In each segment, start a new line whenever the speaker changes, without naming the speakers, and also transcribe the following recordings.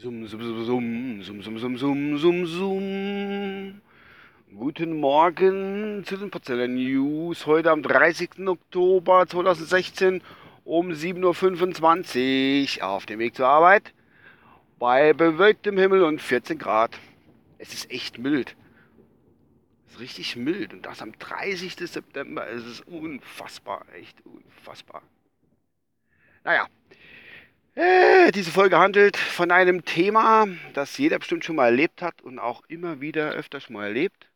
Sum, sum, sum, sum, sum, sum, sum, sum, sum. Guten Morgen zu den Porzeller News. Heute am 30. Oktober 2016 um 7.25 Uhr auf dem Weg zur Arbeit. Bei bewölktem Himmel und 14 Grad. Es ist echt mild. Es ist richtig mild. Und das am 30. September. Es ist unfassbar. Echt unfassbar. Naja, diese Folge handelt von einem Thema, das jeder bestimmt schon mal erlebt hat und auch immer wieder öfter schon mal erlebt.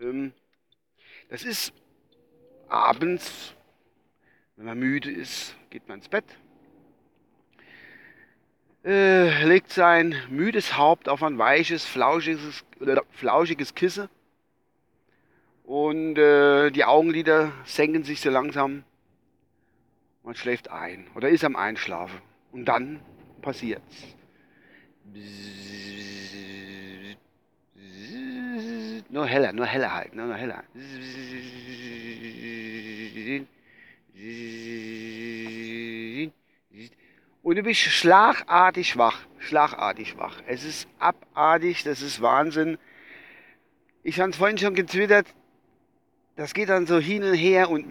Ähm, das ist abends, wenn man müde ist, geht man ins Bett, äh, legt sein müdes Haupt auf ein weiches, flauschiges, flauschiges Kissen und äh, die Augenlider senken sich so langsam. Man schläft ein oder ist am Einschlafen. Und dann passiert's. Nur heller, nur heller halt, nur heller. Und du bist schlagartig wach, schlagartig wach. Es ist abartig, das ist Wahnsinn. Ich habe es vorhin schon getwittert, das geht dann so hin und her und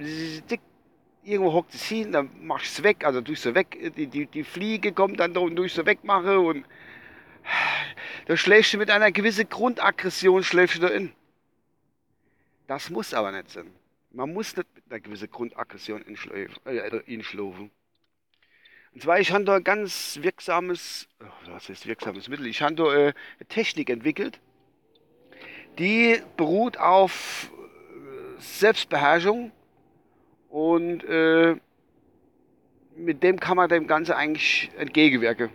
irgendwo hockt es hin, dann machst du es weg, also durch so weg, die, die, die Fliege kommt dann da und durch so wegmache und da schläfst du mit einer gewissen Grundaggression schläfst du da in. Das muss aber nicht sein. Man muss nicht mit einer gewissen Grundaggression inschlafen. Äh, und zwar, ich habe da ein ganz wirksames, oh, was ist wirksames Mittel? Ich habe da äh, eine Technik entwickelt, die beruht auf äh, Selbstbeherrschung und äh, mit dem kann man dem Ganze eigentlich entgegenwirken.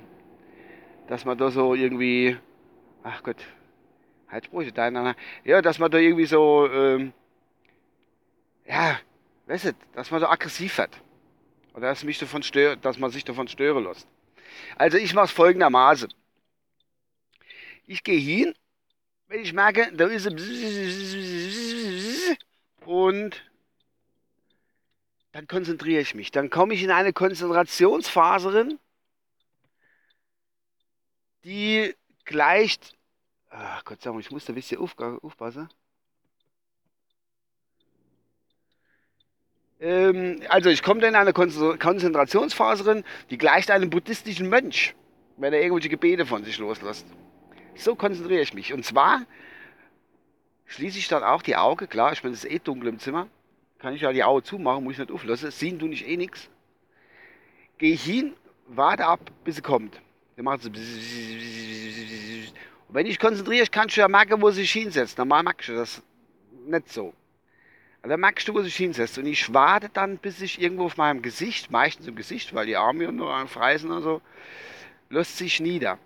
Dass man da so irgendwie, ach Gott, Halssprüche deiner, ja, dass man da irgendwie so, ähm, ja, weißt du, dass man so aggressiv wird. Oder dass, mich davon stör, dass man sich davon stören lässt. Also ich mache es folgendermaßen. Ich gehe hin, wenn ich merke, da ist ein und dann konzentriere ich mich. Dann komme ich in eine Konzentrationsphase drin, die gleicht. Ach Gott sei Dank, ich muss da ein bisschen aufpassen. Ähm, also ich komme dann in eine Konzentrationsphase drin, die gleicht einem buddhistischen Mönch, wenn er irgendwelche Gebete von sich loslässt. So konzentriere ich mich. Und zwar schließe ich dann auch die Augen, klar, ich bin es eh dunkel im Zimmer kann ich ja die Augen zumachen, muss ich nicht auflassen. Sehen du nicht eh nichts. Gehe ich hin, warte ab, bis sie kommt. Dann macht sie. Und wenn ich konzentriere, kannst du ja merken, wo sie sich hinsetzt. Normal merkst du das nicht so. Aber dann merkst du, wo sie sich hinsetzt. Und ich warte dann, bis ich irgendwo auf meinem Gesicht, meistens im Gesicht, weil die Arme nur frei sind und so, lässt sich nieder.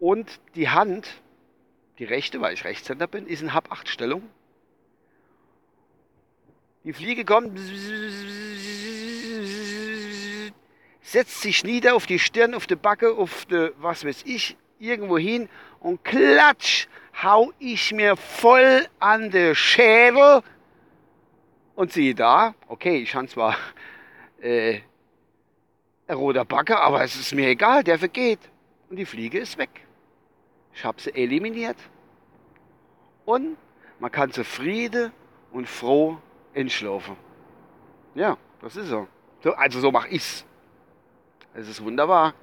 Und die Hand, die rechte, weil ich Rechtshänder bin, ist in Hab-8-Stellung. Die Fliege kommt, setzt sich nieder auf die Stirn, auf die Backe, auf die, was weiß ich, irgendwo hin und klatsch, hau ich mir voll an den Schädel und siehe da, okay, ich habe zwar äh, ein roter Backe, aber es ist mir egal, der vergeht. Und die Fliege ist weg. Ich habe sie eliminiert. Und man kann zufrieden und froh entschlafen. Ja, das ist so. so also so mache ich's. Es ist wunderbar.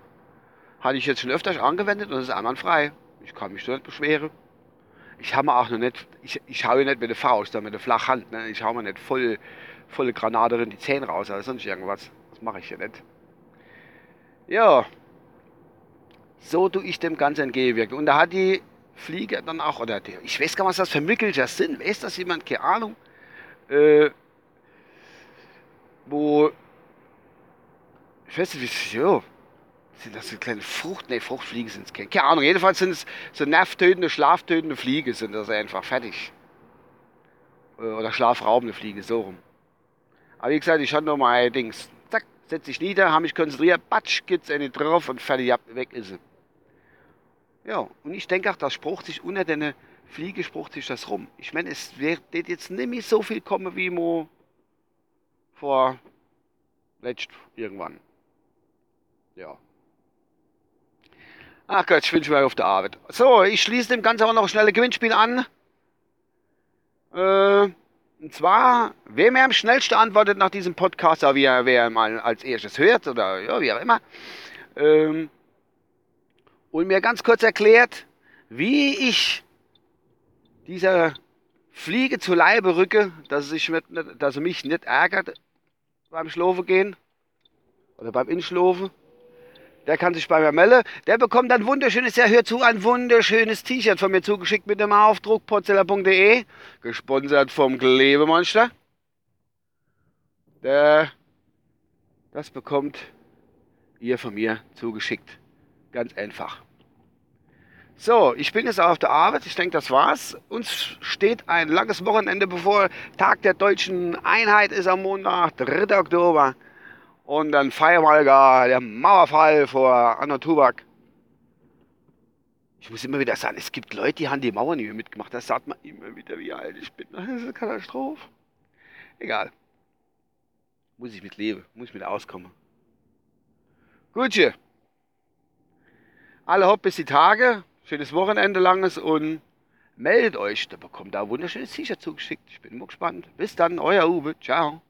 Hatte ich jetzt schon öfter angewendet und es ist einwandfrei. Ich kann mich nicht beschweren. Ich habe auch noch nicht, ich, ich schaue nicht mit der Faust, sondern mit der Flachhand. Ne? Ich schaue mir nicht voll, volle Granate in die Zähne raus oder sonst irgendwas. Das mache ich ja nicht. Ja, so tue ich dem Ganzen entgegenwirken. Und da hat die Fliege dann auch, oder die, ich weiß gar nicht, was das für Mückelcher sind. Weiß das jemand? Keine Ahnung äh, wo, ich weiß nicht, wie, ja, sind das so kleine Frucht, ne, Fruchtfliegen sind es keine, keine Ahnung, jedenfalls sind es so nervtötende, schlaftötende Fliege, sind das einfach fertig. Äh, oder schlafraubende Fliege, so rum. Aber wie gesagt, ich hatte nur mal Dings, zack, setze ich nieder, habe mich konzentriert, batsch, geht's eine drauf und fertig, ab, weg ist sie. Ja, und ich denke auch, das sprucht sich unter deine Fliege sprucht sich das rum. Ich meine, es wird jetzt nicht mehr so viel kommen wie mo vor letzt irgendwann. Ja. Ach Gott, ich bin schon auf der Arbeit. So, ich schließe dem Ganzen auch noch schnell ein Gewinnspiel an. Äh, und zwar, wer mir am schnellsten antwortet nach diesem Podcast, wie er, wer mal als erstes hört, oder ja, wie auch immer, ähm, und mir ganz kurz erklärt, wie ich dieser Fliege zu Leibe rücke, dass sie, sich nicht, dass sie mich nicht ärgert beim Schlafen gehen oder beim Inschlafen. Der kann sich bei mir melden. Der bekommt ein wunderschönes, ja hört zu, ein wunderschönes T-Shirt von mir zugeschickt mit dem Aufdruck porzeller.de, gesponsert vom Klebemonster. Der, das bekommt ihr von mir zugeschickt. Ganz einfach. So, ich bin jetzt auf der Arbeit. Ich denke, das war's. Uns steht ein langes Wochenende bevor. Tag der deutschen Einheit ist am Montag, 3. Oktober. Und dann feiern wir gar der Mauerfall vor Anno Tubak. Ich muss immer wieder sagen, es gibt Leute, die haben die Mauer nicht mehr mitgemacht. Das sagt man immer wieder, wie alt ich bin. Das ist eine Katastrophe. Egal. Muss ich mit leben. Muss ich mit auskommen. Gutje. Alle hopp bis die Tage. Schönes Wochenende langes und meldet euch. Da bekommt da ein wunderschönes T-Shirt zugeschickt. Ich bin immer gespannt. Bis dann, euer Uwe. Ciao.